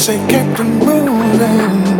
Say kept on moving.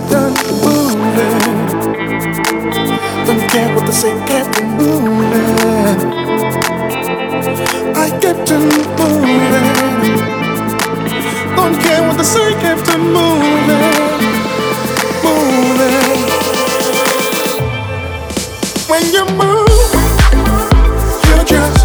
move. You just